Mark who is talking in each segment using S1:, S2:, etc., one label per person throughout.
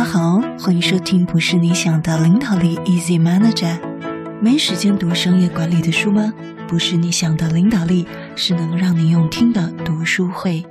S1: 大家好，欢迎收听不是你想的领导力 Easy Manager。没时间读商业管理的书吗？不是你想的领导力，是能让你用听的读书会。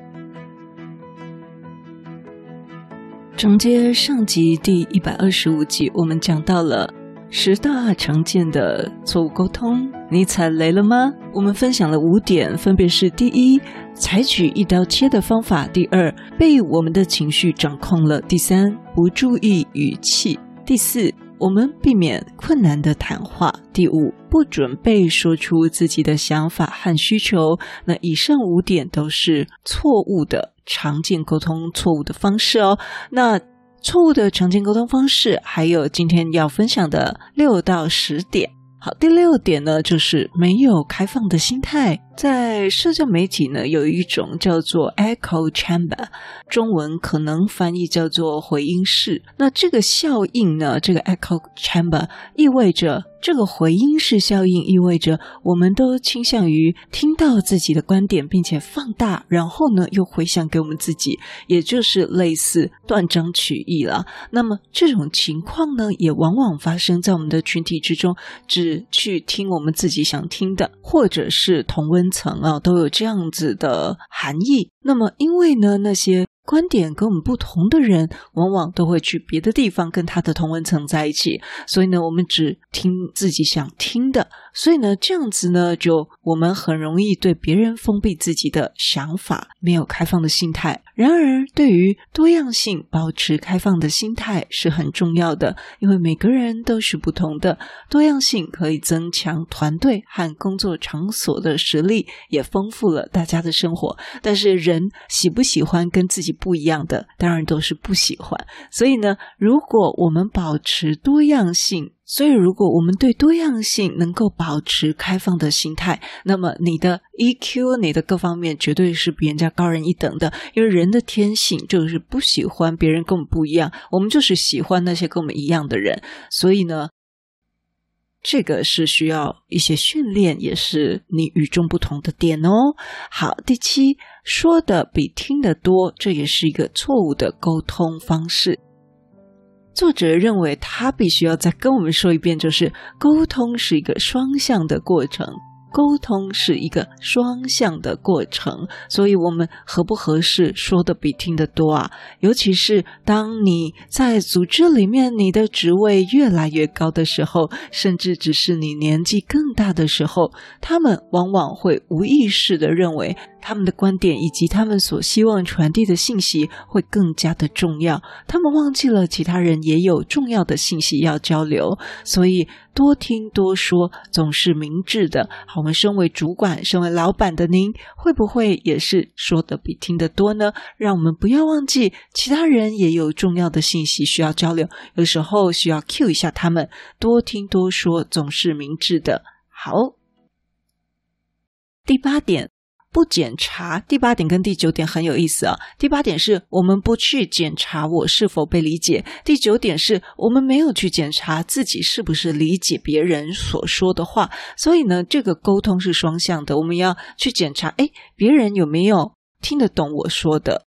S1: 承接上集第一百二十五集，我们讲到了十大常见的错误沟通，你踩雷了吗？我们分享了五点，分别是：第一，采取一刀切的方法；第二，被我们的情绪掌控了；第三，不注意语气；第四，我们避免困难的谈话；第五，不准备说出自己的想法和需求。那以上五点都是错误的常见沟通错误的方式哦。那错误的常见沟通方式，还有今天要分享的六到十点。好，第六点呢，就是没有开放的心态。在社交媒体呢，有一种叫做 echo chamber，中文可能翻译叫做回音室。那这个效应呢，这个 echo chamber 意味着。这个回音式效应意味着，我们都倾向于听到自己的观点，并且放大，然后呢又回想给我们自己，也就是类似断章取义了。那么这种情况呢，也往往发生在我们的群体之中，只去听我们自己想听的，或者是同温层啊，都有这样子的含义。那么因为呢，那些。观点跟我们不同的人，往往都会去别的地方跟他的同文层在一起，所以呢，我们只听自己想听的。所以呢，这样子呢，就我们很容易对别人封闭自己的想法，没有开放的心态。然而，对于多样性，保持开放的心态是很重要的，因为每个人都是不同的，多样性可以增强团队和工作场所的实力，也丰富了大家的生活。但是，人人喜不喜欢跟自己不一样的，当然都是不喜欢。所以呢，如果我们保持多样性，所以，如果我们对多样性能够保持开放的心态，那么你的 EQ、你的各方面绝对是比人家高人一等的。因为人的天性就是不喜欢别人跟我们不一样，我们就是喜欢那些跟我们一样的人。所以呢，这个是需要一些训练，也是你与众不同的点哦。好，第七，说的比听的多，这也是一个错误的沟通方式。作者认为，他必须要再跟我们说一遍，就是沟通是一个双向的过程。沟通是一个双向的过程，所以我们合不合适说的比听的多啊？尤其是当你在组织里面，你的职位越来越高的时候，甚至只是你年纪更大的时候，他们往往会无意识地认为他们的观点以及他们所希望传递的信息会更加的重要。他们忘记了其他人也有重要的信息要交流，所以多听多说总是明智的。好我们身为主管、身为老板的您，会不会也是说的比听的多呢？让我们不要忘记，其他人也有重要的信息需要交流，有时候需要 cue 一下他们。多听多说总是明智的。好，第八点。不检查。第八点跟第九点很有意思啊。第八点是我们不去检查我是否被理解，第九点是我们没有去检查自己是不是理解别人所说的话。所以呢，这个沟通是双向的，我们要去检查，哎，别人有没有听得懂我说的。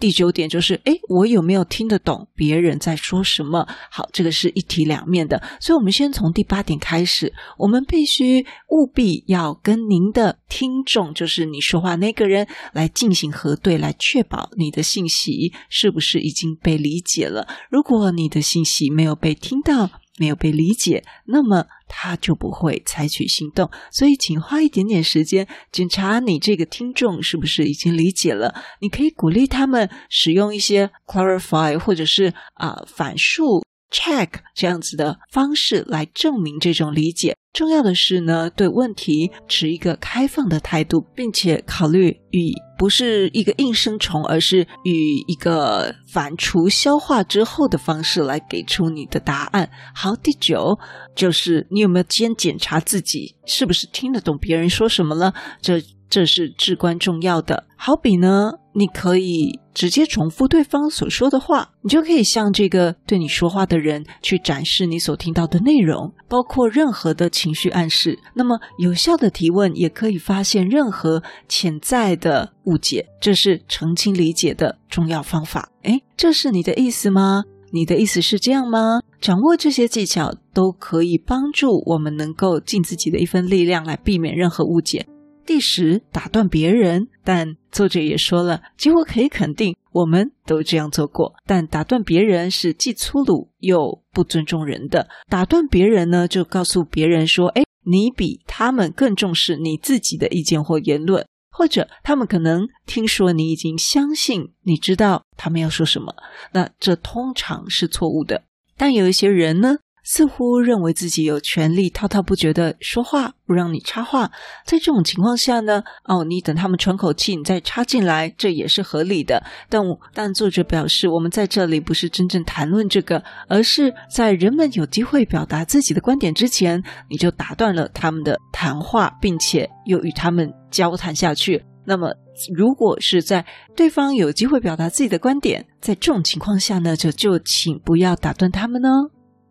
S1: 第九点就是，诶，我有没有听得懂别人在说什么？好，这个是一体两面的，所以，我们先从第八点开始。我们必须务必要跟您的听众，就是你说话那个人，来进行核对，来确保你的信息是不是已经被理解了。如果你的信息没有被听到，没有被理解，那么他就不会采取行动。所以，请花一点点时间检查你这个听众是不是已经理解了。你可以鼓励他们使用一些 clarify 或者是啊、反述。Check 这样子的方式来证明这种理解。重要的是呢，对问题持一个开放的态度，并且考虑以不是一个应声虫，而是以一个反刍消化之后的方式来给出你的答案。好，第九就是你有没有先检查自己是不是听得懂别人说什么了？这这是至关重要的。好比呢，你可以直接重复对方所说的话，你就可以向这个对你说话的人去展示你所听到的内容，包括任何的情绪暗示。那么，有效的提问也可以发现任何潜在的误解，这是澄清理解的重要方法。诶，这是你的意思吗？你的意思是这样吗？掌握这些技巧都可以帮助我们能够尽自己的一份力量来避免任何误解。第十，打断别人，但作者也说了，几乎可以肯定，我们都这样做过。但打断别人是既粗鲁又不尊重人的。打断别人呢，就告诉别人说：“哎，你比他们更重视你自己的意见或言论。”或者他们可能听说你已经相信，你知道他们要说什么，那这通常是错误的。但有一些人呢，似乎认为自己有权利滔滔不绝地说话，不让你插话。在这种情况下呢，哦，你等他们喘口气，你再插进来，这也是合理的。但但作者表示，我们在这里不是真正谈论这个，而是在人们有机会表达自己的观点之前，你就打断了他们的谈话，并且又与他们。交谈下去，那么如果是在对方有机会表达自己的观点，在这种情况下呢，就就请不要打断他们呢。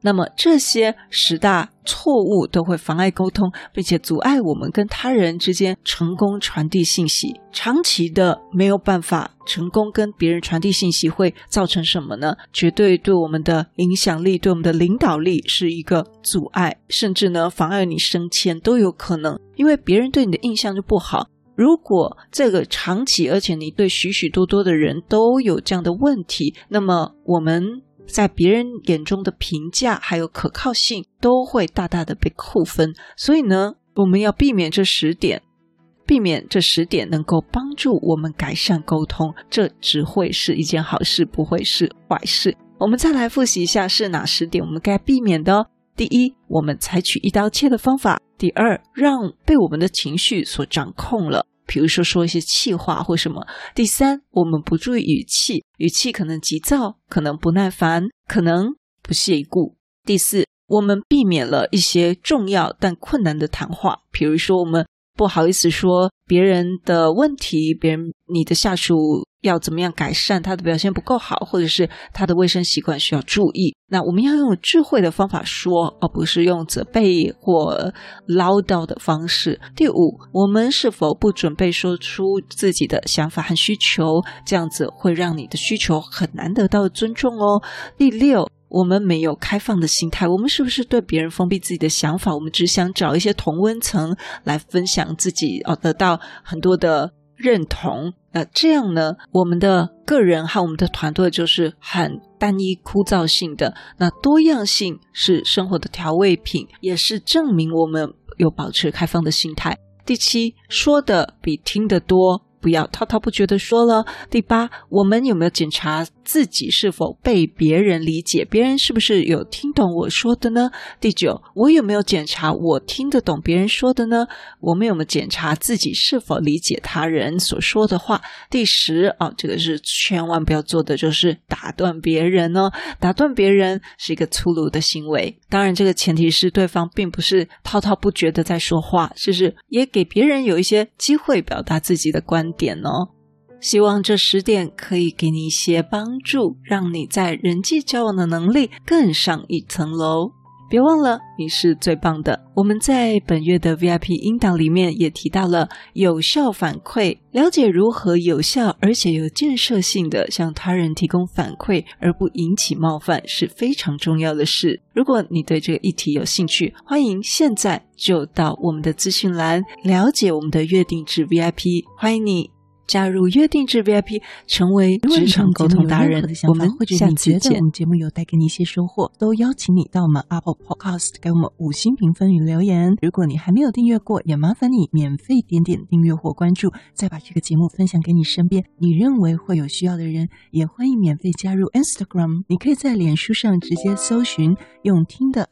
S1: 那么这些十大错误都会妨碍沟通，并且阻碍我们跟他人之间成功传递信息。长期的没有办法成功跟别人传递信息，会造成什么呢？绝对对我们的影响力、对我们的领导力是一个阻碍，甚至呢妨碍你升迁都有可能。因为别人对你的印象就不好。如果这个长期，而且你对许许多多的人都有这样的问题，那么我们。在别人眼中的评价还有可靠性都会大大的被扣分，所以呢，我们要避免这十点，避免这十点能够帮助我们改善沟通，这只会是一件好事，不会是坏事。我们再来复习一下是哪十点我们该避免的。第一，我们采取一刀切的方法；第二，让被我们的情绪所掌控了。比如说说一些气话或什么。第三，我们不注意语气，语气可能急躁，可能不耐烦，可能不屑一顾。第四，我们避免了一些重要但困难的谈话，比如说我们不好意思说别人的问题，别人你的下属。要怎么样改善他的表现不够好，或者是他的卫生习惯需要注意？那我们要用智慧的方法说，而不是用责备或唠叨的方式。第五，我们是否不准备说出自己的想法和需求？这样子会让你的需求很难得到尊重哦。第六，我们没有开放的心态，我们是不是对别人封闭自己的想法？我们只想找一些同温层来分享自己，哦，得到很多的。认同，那这样呢，我们的个人和我们的团队就是很单一枯燥性的。那多样性是生活的调味品，也是证明我们有保持开放的心态。第七，说的比听得多。不要滔滔不绝的说了。第八，我们有没有检查自己是否被别人理解？别人是不是有听懂我说的呢？第九，我有没有检查我听得懂别人说的呢？我们有没有检查自己是否理解他人所说的话？第十，啊，这个是千万不要做的，就是打断别人哦。打断别人是一个粗鲁的行为。当然，这个前提是对方并不是滔滔不绝的在说话，就是也给别人有一些机会表达自己的观点哦，希望这十点可以给你一些帮助，让你在人际交往的能力更上一层楼。别忘了，你是最棒的。我们在本月的 VIP 音档里面也提到了有效反馈，了解如何有效而且有建设性的向他人提供反馈，而不引起冒犯是非常重要的事。如果你对这个议题有兴趣，欢迎现在就到我们的资讯栏了解我们的月定制 VIP，欢迎你。加入约定制 VIP，成为职场沟通达人。我们下次见。我们节目有带给你一些收获，都邀请你到我们 Apple Podcast 给我们五星评分与留言。如果你还没有订阅过，也麻烦你免费点点订阅或关注，再把这个节目分享给你身边你认为会有需要的人。也欢迎免费加入 Instagram，你可以在脸书上直接搜寻“用听的